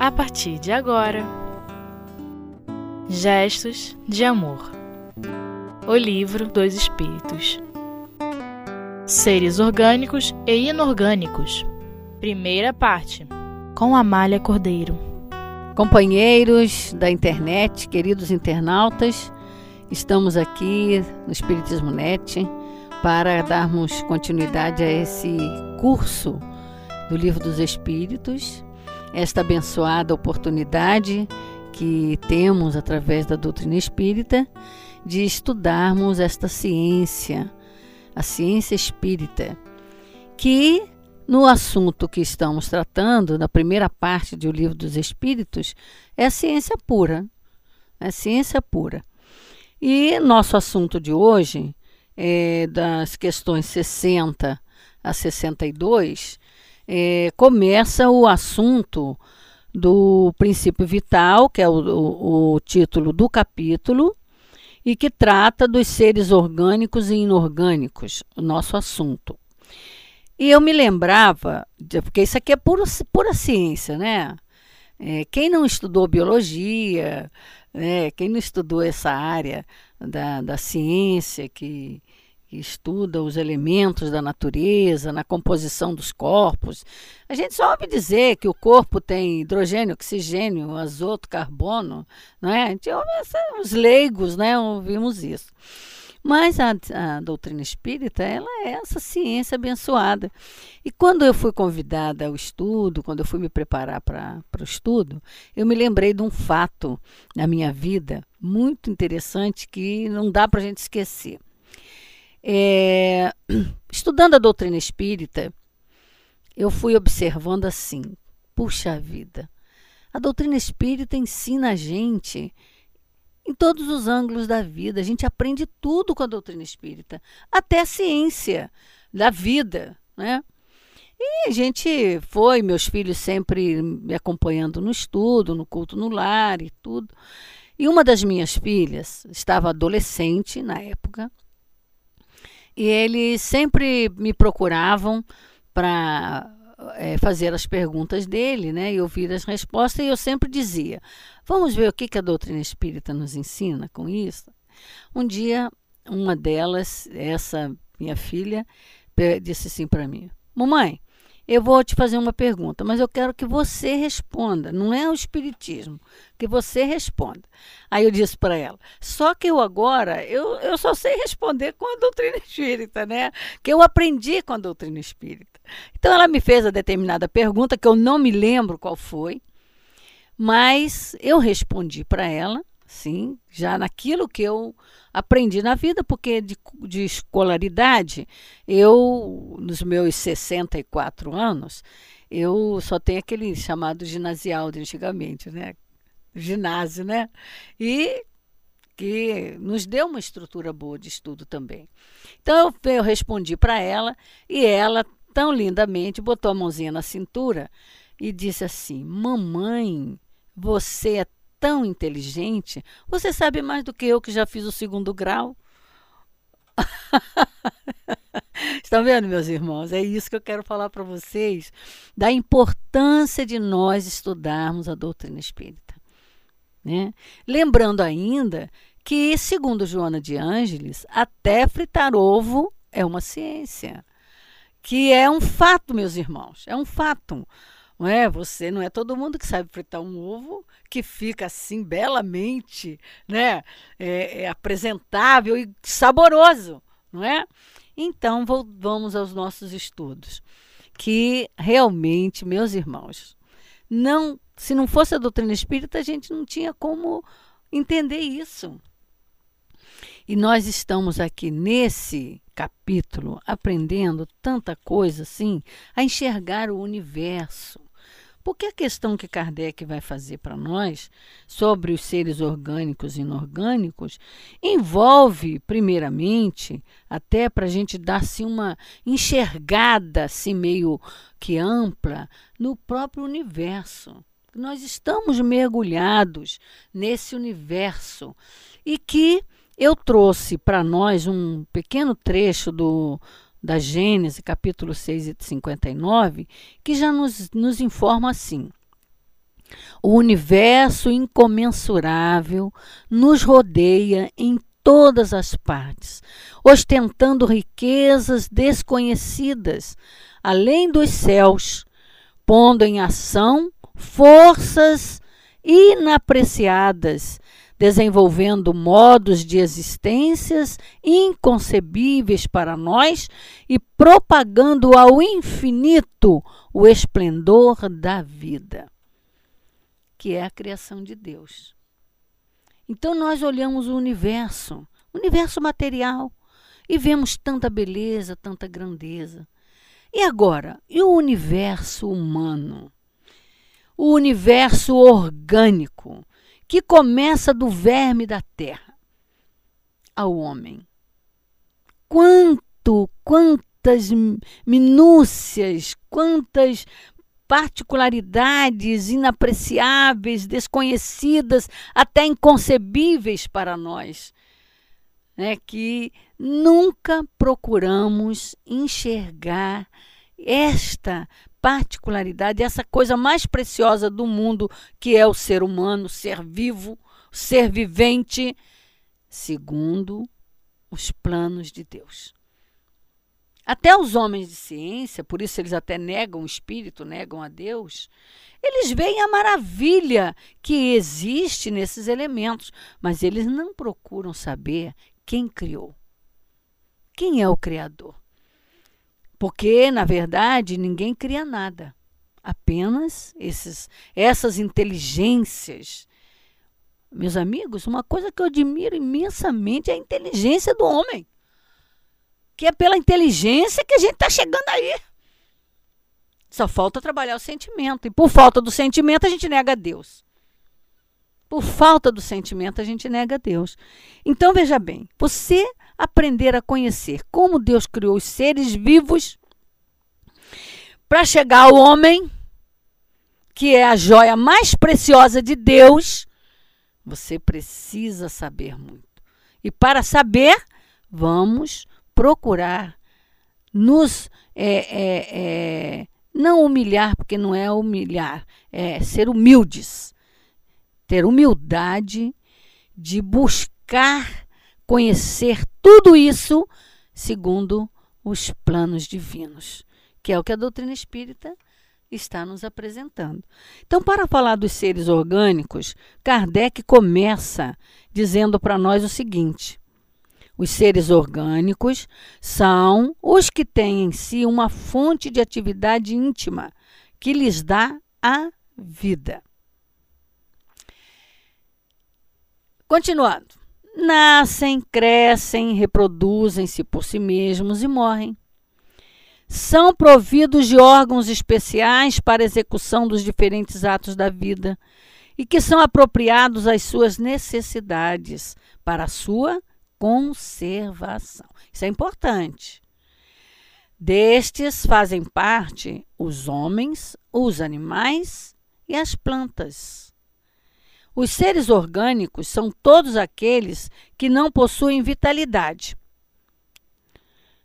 a partir de agora. Gestos de Amor. O Livro dos Espíritos. Seres Orgânicos e Inorgânicos. Primeira parte. Com Amália Cordeiro. Companheiros da internet, queridos internautas, estamos aqui no Espiritismo Net para darmos continuidade a esse curso do Livro dos Espíritos, esta abençoada oportunidade que temos através da doutrina espírita de estudarmos esta ciência, a ciência espírita, que no assunto que estamos tratando, na primeira parte do Livro dos Espíritos, é a ciência pura. É ciência pura. E nosso assunto de hoje, é das questões 60 a 62, é, começa o assunto do princípio vital, que é o, o, o título do capítulo, e que trata dos seres orgânicos e inorgânicos, o nosso assunto. E eu me lembrava, porque isso aqui é pura, pura ciência, né? É, quem não estudou biologia, né, quem não estudou essa área da, da ciência que que estuda os elementos da natureza, na composição dos corpos. A gente só ouve dizer que o corpo tem hidrogênio, oxigênio, azoto, carbono, não é? A gente ouve os leigos, né? Ouvimos isso. Mas a, a, doutrina espírita, ela é essa ciência abençoada. E quando eu fui convidada ao estudo, quando eu fui me preparar para o estudo, eu me lembrei de um fato na minha vida muito interessante que não dá para a gente esquecer. É, estudando a doutrina espírita, eu fui observando assim: puxa vida, a doutrina espírita ensina a gente em todos os ângulos da vida. A gente aprende tudo com a doutrina espírita, até a ciência da vida, né? E a gente foi, meus filhos sempre me acompanhando no estudo, no culto no lar e tudo. E uma das minhas filhas estava adolescente na época e eles sempre me procuravam para é, fazer as perguntas dele, né, e ouvir as respostas, e eu sempre dizia: vamos ver o que, que a doutrina espírita nos ensina com isso. Um dia, uma delas, essa minha filha, disse assim para mim: Mamãe, eu vou te fazer uma pergunta, mas eu quero que você responda, não é o espiritismo, que você responda. Aí eu disse para ela: só que eu agora, eu, eu só sei responder com a doutrina espírita, né? Que eu aprendi com a doutrina espírita. Então ela me fez a determinada pergunta, que eu não me lembro qual foi, mas eu respondi para ela sim, já naquilo que eu aprendi na vida, porque de, de escolaridade, eu, nos meus 64 anos, eu só tenho aquele chamado ginasial de antigamente, né? Ginásio, né? E que nos deu uma estrutura boa de estudo também. Então eu, eu respondi para ela e ela, tão lindamente, botou a mãozinha na cintura e disse assim: Mamãe, você é tão inteligente, você sabe mais do que eu que já fiz o segundo grau. Estão vendo, meus irmãos? É isso que eu quero falar para vocês da importância de nós estudarmos a doutrina espírita. Né? Lembrando ainda que, segundo Joana de Ângeles, até fritar ovo é uma ciência. Que é um fato, meus irmãos, é um fato. Não é? Você não é todo mundo que sabe fritar um ovo que fica assim belamente, né? É, é apresentável e saboroso, não é? Então vamos aos nossos estudos, que realmente, meus irmãos, não, se não fosse a doutrina espírita, a gente não tinha como entender isso. E nós estamos aqui nesse capítulo aprendendo tanta coisa assim, a enxergar o universo, porque a questão que Kardec vai fazer para nós sobre os seres orgânicos e inorgânicos envolve, primeiramente, até para a gente dar-se uma enxergada assim, meio que ampla no próprio universo. Nós estamos mergulhados nesse universo e que eu trouxe para nós um pequeno trecho do da Gênesis, capítulo 6 e 59, que já nos, nos informa assim. O universo incomensurável nos rodeia em todas as partes, ostentando riquezas desconhecidas, além dos céus, pondo em ação forças inapreciadas, desenvolvendo modos de existências inconcebíveis para nós e propagando ao infinito o esplendor da vida, que é a criação de Deus. Então nós olhamos o universo, o universo material, e vemos tanta beleza, tanta grandeza. E agora, e o universo humano? O universo orgânico, que começa do verme da terra ao homem. Quanto, quantas minúcias, quantas particularidades inapreciáveis, desconhecidas, até inconcebíveis para nós, né, que nunca procuramos enxergar esta particularidade, essa coisa mais preciosa do mundo, que é o ser humano, ser vivo, ser vivente, segundo os planos de Deus. Até os homens de ciência, por isso eles até negam o espírito, negam a Deus, eles veem a maravilha que existe nesses elementos, mas eles não procuram saber quem criou. Quem é o Criador? Porque, na verdade, ninguém cria nada. Apenas esses, essas inteligências. Meus amigos, uma coisa que eu admiro imensamente é a inteligência do homem que é pela inteligência que a gente está chegando aí. Só falta trabalhar o sentimento. E por falta do sentimento, a gente nega a Deus. Por falta do sentimento, a gente nega a Deus. Então, veja bem: você aprender a conhecer como Deus criou os seres vivos para chegar ao homem, que é a joia mais preciosa de Deus, você precisa saber muito. E para saber, vamos procurar nos é, é, é, não humilhar, porque não é humilhar, é ser humildes, ter humildade de buscar conhecer tudo isso segundo os planos divinos, que é o que a doutrina espírita está nos apresentando. Então, para falar dos seres orgânicos, Kardec começa dizendo para nós o seguinte: os seres orgânicos são os que têm em si uma fonte de atividade íntima que lhes dá a vida. Continuando. Nascem, crescem, reproduzem-se por si mesmos e morrem. São providos de órgãos especiais para execução dos diferentes atos da vida e que são apropriados às suas necessidades para a sua conservação. Isso é importante. Destes fazem parte os homens, os animais e as plantas. Os seres orgânicos são todos aqueles que não possuem vitalidade,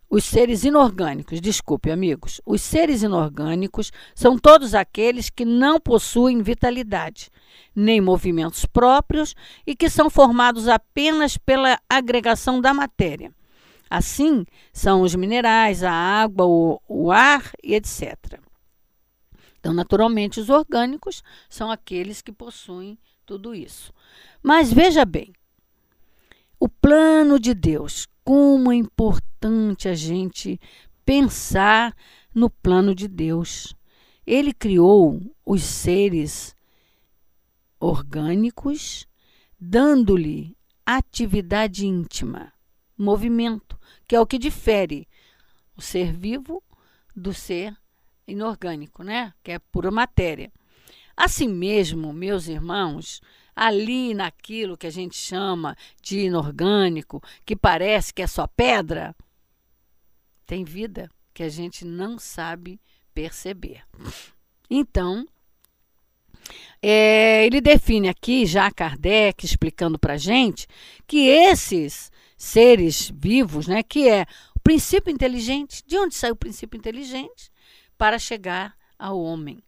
os seres inorgânicos, desculpe, amigos, os seres inorgânicos são todos aqueles que não possuem vitalidade, nem movimentos próprios e que são formados apenas pela agregação da matéria. Assim, são os minerais, a água, o, o ar e etc. Então, naturalmente, os orgânicos são aqueles que possuem tudo isso. Mas veja bem, o plano de Deus, como é importante a gente pensar no plano de Deus. Ele criou os seres orgânicos, dando-lhe atividade íntima, movimento, que é o que difere o ser vivo do ser inorgânico, né? Que é pura matéria. Assim mesmo, meus irmãos, ali naquilo que a gente chama de inorgânico, que parece que é só pedra, tem vida que a gente não sabe perceber. Então, é, ele define aqui, já Kardec explicando para a gente, que esses seres vivos, né, que é o princípio inteligente, de onde sai o princípio inteligente? Para chegar ao homem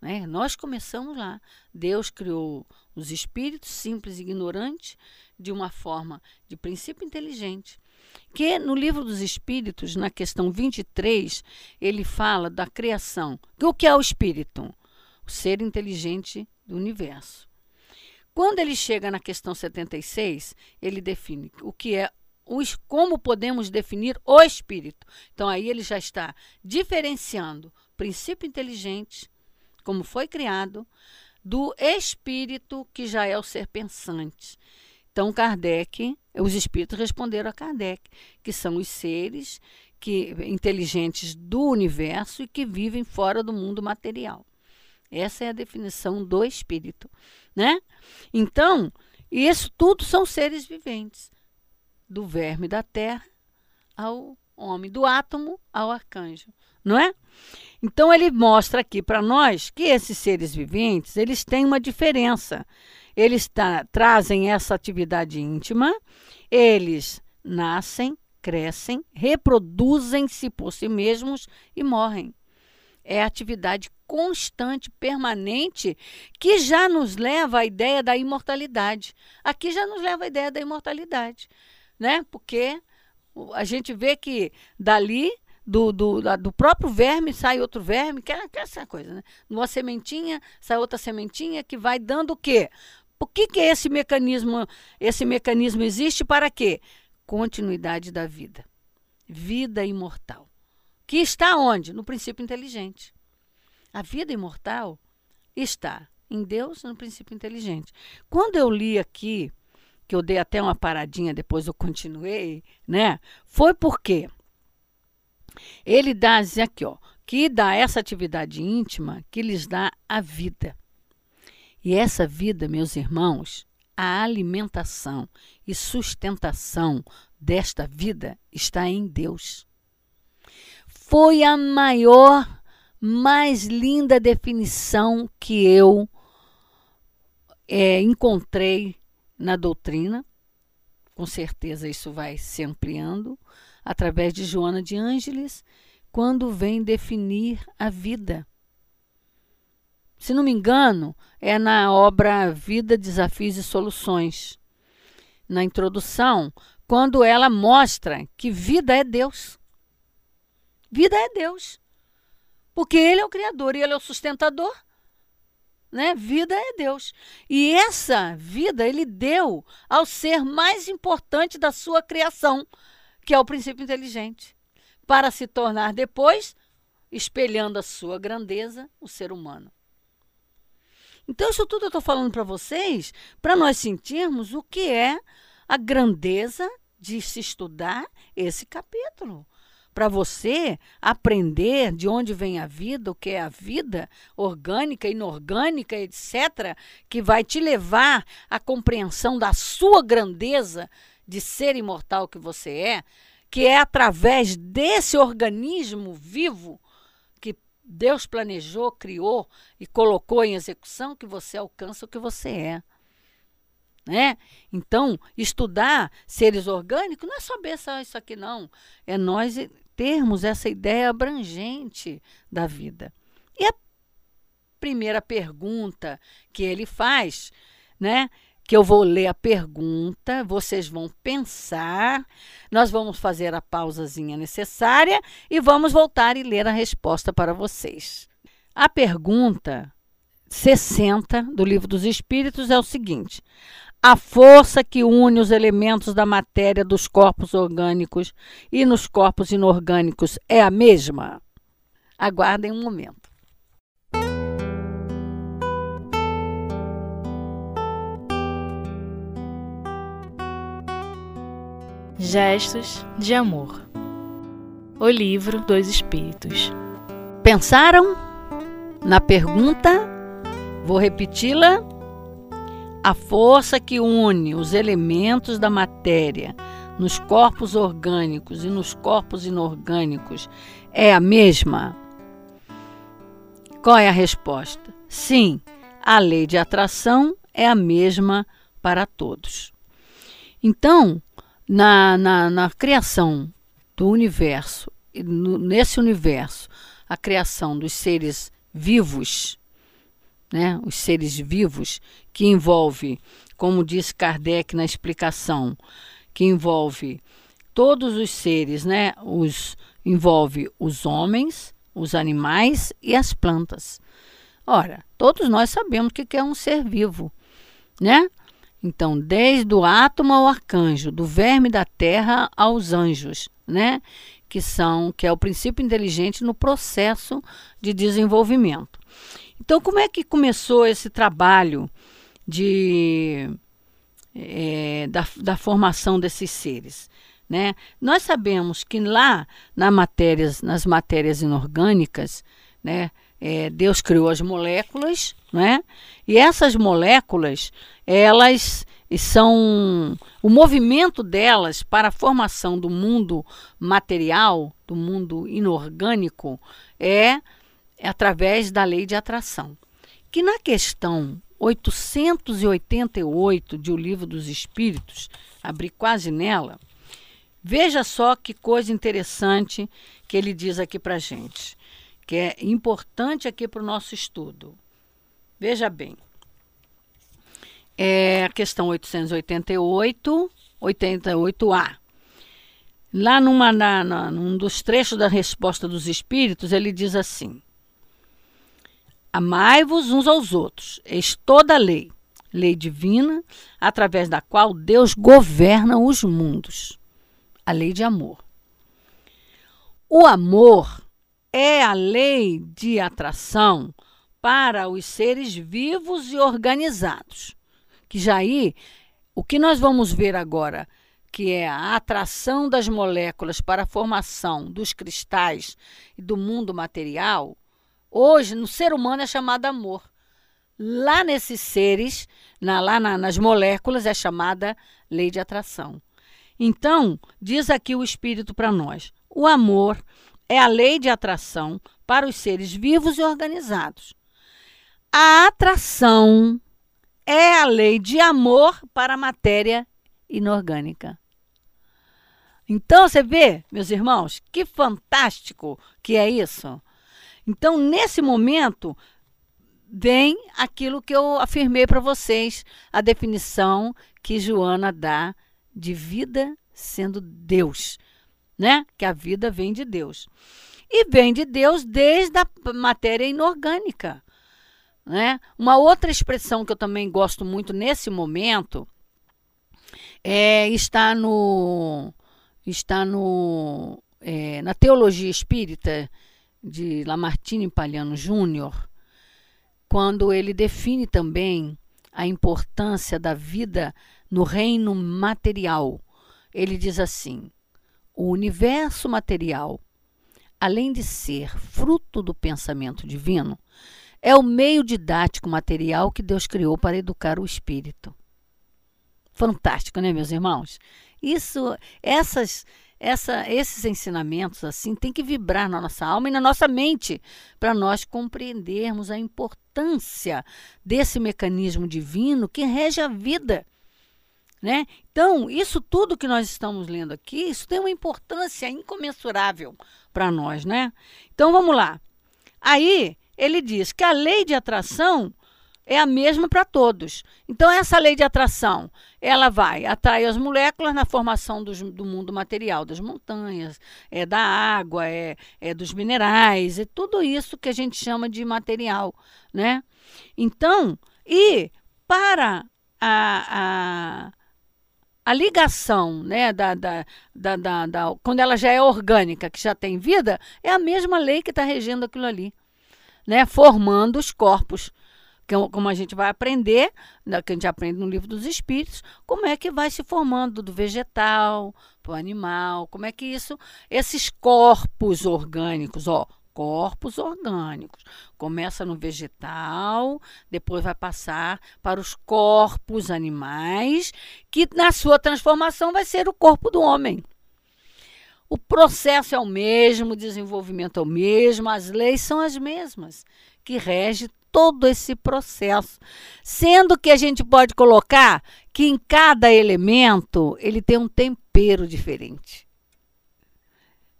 Né? Nós começamos lá. Deus criou os espíritos simples e ignorantes de uma forma de princípio inteligente. Que no livro dos Espíritos, na questão 23, ele fala da criação. O que é o espírito? O ser inteligente do universo. Quando ele chega na questão 76, ele define o que é os, como podemos definir o espírito. Então aí ele já está diferenciando princípio inteligente, como foi criado, do espírito que já é o ser pensante. Então Kardec, os espíritos responderam a Kardec, que são os seres que inteligentes do universo e que vivem fora do mundo material. Essa é a definição do espírito, né? Então, isso tudo são seres viventes, do verme da terra ao homem, do átomo ao arcanjo, não é? Então ele mostra aqui para nós que esses seres viventes, eles têm uma diferença. Eles trazem essa atividade íntima, eles nascem, crescem, reproduzem-se por si mesmos e morrem. É atividade constante, permanente, que já nos leva à ideia da imortalidade. Aqui já nos leva à ideia da imortalidade, né? Porque a gente vê que dali do, do, do próprio verme sai outro verme, que é, que é essa coisa, né? Numa sementinha sai outra sementinha que vai dando o quê? O que, que esse mecanismo? Esse mecanismo existe para quê? Continuidade da vida. Vida imortal. Que está onde? No princípio inteligente. A vida imortal está em Deus no princípio inteligente. Quando eu li aqui, que eu dei até uma paradinha, depois eu continuei, né? Foi porque ele dá aqui, ó, que dá essa atividade íntima que lhes dá a vida. E essa vida, meus irmãos, a alimentação e sustentação desta vida está em Deus. Foi a maior mais linda definição que eu é, encontrei na doutrina. Com certeza isso vai se ampliando através de Joana de Ângeles, quando vem definir a vida. Se não me engano, é na obra Vida, Desafios e Soluções. Na introdução, quando ela mostra que vida é Deus. Vida é Deus. Porque ele é o criador e ele é o sustentador. Né? Vida é Deus. E essa vida ele deu ao ser mais importante da sua criação, que é o princípio inteligente, para se tornar depois, espelhando a sua grandeza, o ser humano. Então, isso tudo eu estou falando para vocês, para nós sentirmos o que é a grandeza de se estudar esse capítulo para você aprender de onde vem a vida, o que é a vida orgânica, inorgânica, etc., que vai te levar à compreensão da sua grandeza de ser imortal que você é, que é através desse organismo vivo que Deus planejou, criou e colocou em execução que você alcança o que você é. Né? Então, estudar seres orgânicos não é saber só isso aqui, não. É nós termos essa ideia abrangente da vida. E a primeira pergunta que ele faz, né? Que eu vou ler a pergunta, vocês vão pensar, nós vamos fazer a pausazinha necessária e vamos voltar e ler a resposta para vocês. A pergunta 60 do Livro dos Espíritos é o seguinte: a força que une os elementos da matéria dos corpos orgânicos e nos corpos inorgânicos é a mesma? Aguardem um momento. Gestos de Amor O Livro dos Espíritos Pensaram na pergunta? Vou repeti-la a força que une os elementos da matéria nos corpos orgânicos e nos corpos inorgânicos é a mesma? Qual é a resposta? Sim, a lei de atração é a mesma para todos. Então, na, na, na criação do universo, nesse universo, a criação dos seres vivos, né, os seres vivos, que envolve, como disse Kardec na explicação, que envolve todos os seres, né, os envolve os homens, os animais e as plantas. Ora, todos nós sabemos o que é um ser vivo, né? Então, desde o átomo ao arcanjo, do verme da terra aos anjos, né? Que são, que é o princípio inteligente no processo de desenvolvimento. Então, como é que começou esse trabalho de, é, da, da formação desses seres? Né? Nós sabemos que lá na matérias, nas matérias inorgânicas, né, é, Deus criou as moléculas, né? e essas moléculas, elas são o movimento delas para a formação do mundo material, do mundo inorgânico, é é através da lei de atração. Que na questão 888 de O Livro dos Espíritos, abri quase nela, veja só que coisa interessante que ele diz aqui para gente, que é importante aqui para o nosso estudo. Veja bem, é a questão 888, 88A. Lá numa, na, na, num dos trechos da resposta dos espíritos, ele diz assim: Amai-vos uns aos outros. Eis toda a lei, lei divina, através da qual Deus governa os mundos. A lei de amor. O amor é a lei de atração para os seres vivos e organizados. Que já aí, o que nós vamos ver agora, que é a atração das moléculas para a formação dos cristais e do mundo material, Hoje, no ser humano é chamado amor. Lá nesses seres, na, lá na, nas moléculas, é chamada lei de atração. Então, diz aqui o Espírito para nós: o amor é a lei de atração para os seres vivos e organizados. A atração é a lei de amor para a matéria inorgânica. Então, você vê, meus irmãos, que fantástico que é isso. Então, nesse momento, vem aquilo que eu afirmei para vocês, a definição que Joana dá de vida sendo Deus, né? Que a vida vem de Deus. E vem de Deus desde a matéria inorgânica. Né? Uma outra expressão que eu também gosto muito nesse momento é, está no está no é, na teologia espírita de Lamartine Palhano Júnior, quando ele define também a importância da vida no reino material. Ele diz assim: o universo material, além de ser fruto do pensamento divino, é o meio didático material que Deus criou para educar o espírito. Fantástico, né, meus irmãos? Isso, essas essa, esses ensinamentos assim têm que vibrar na nossa alma e na nossa mente para nós compreendermos a importância desse mecanismo divino que rege a vida. Né? Então, isso tudo que nós estamos lendo aqui, isso tem uma importância incomensurável para nós. Né? Então, vamos lá. Aí, ele diz que a lei de atração é a mesma para todos. Então, essa lei de atração, ela vai atrair as moléculas na formação do, do mundo material, das montanhas, é da água, é, é dos minerais, é tudo isso que a gente chama de material, né? Então, e para a, a, a ligação, né, da, da, da, da, da quando ela já é orgânica, que já tem vida, é a mesma lei que está regendo aquilo ali, né? Formando os corpos como a gente vai aprender, né, que a gente aprende no livro dos espíritos, como é que vai se formando do vegetal para o animal, como é que isso, esses corpos orgânicos, ó, corpos orgânicos. Começa no vegetal, depois vai passar para os corpos animais, que na sua transformação vai ser o corpo do homem. O processo é o mesmo, o desenvolvimento é o mesmo, as leis são as mesmas, que rege todo esse processo. Sendo que a gente pode colocar que em cada elemento ele tem um tempero diferente.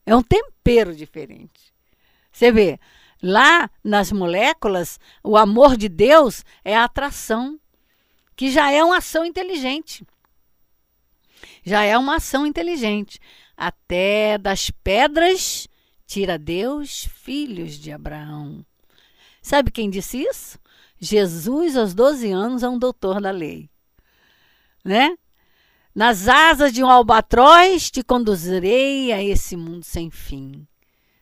É um tempero diferente. Você vê, Lá nas moléculas, o amor de Deus é a atração, que já é uma ação inteligente. Já é uma ação inteligente. Até das pedras tira Deus filhos de Abraão. Sabe quem disse isso? Jesus, aos 12 anos, é um doutor da lei. Né? Nas asas de um albatroz te conduzirei a esse mundo sem fim.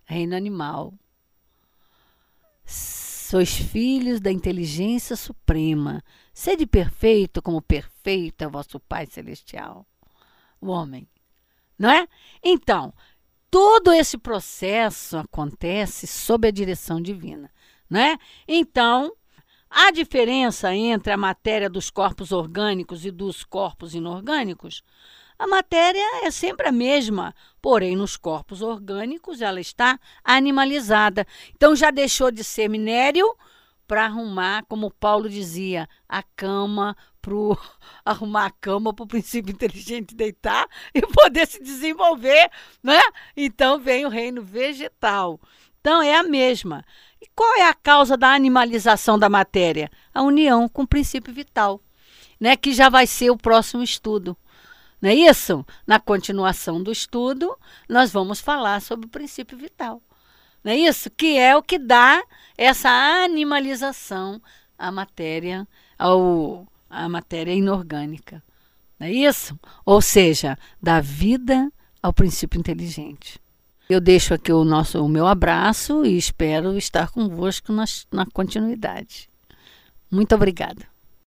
Reino animal. Sois filhos da inteligência suprema. Sede perfeito como perfeito é vosso Pai Celestial. O homem. Não é? Então, todo esse processo acontece sob a direção divina. Né? Então, a diferença entre a matéria dos corpos orgânicos e dos corpos inorgânicos, a matéria é sempre a mesma, porém nos corpos orgânicos ela está animalizada. Então já deixou de ser minério para arrumar, como Paulo dizia, a cama pro arrumar a cama para o princípio inteligente deitar e poder se desenvolver, né? Então vem o reino vegetal. Então é a mesma. Qual é a causa da animalização da matéria? A união com o princípio vital, né? que já vai ser o próximo estudo. Não é isso? Na continuação do estudo, nós vamos falar sobre o princípio vital. Não é isso? Que é o que dá essa animalização à matéria, ao, à matéria inorgânica. Não é isso? Ou seja, da vida ao princípio inteligente. Eu deixo aqui o, nosso, o meu abraço e espero estar convosco na, na continuidade. Muito obrigada.